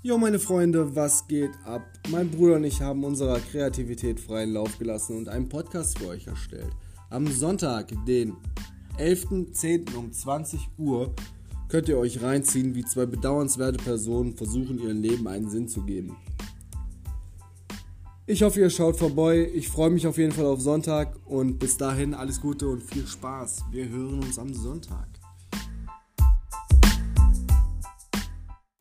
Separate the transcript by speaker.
Speaker 1: Jo, meine Freunde, was geht ab? Mein Bruder und ich haben unserer Kreativität freien Lauf gelassen und einen Podcast für euch erstellt. Am Sonntag, den 11.10. um 20 Uhr, könnt ihr euch reinziehen, wie zwei bedauernswerte Personen versuchen, ihrem Leben einen Sinn zu geben. Ich hoffe, ihr schaut vorbei. Ich freue mich auf jeden Fall auf Sonntag und bis dahin alles Gute und viel Spaß. Wir hören uns am Sonntag.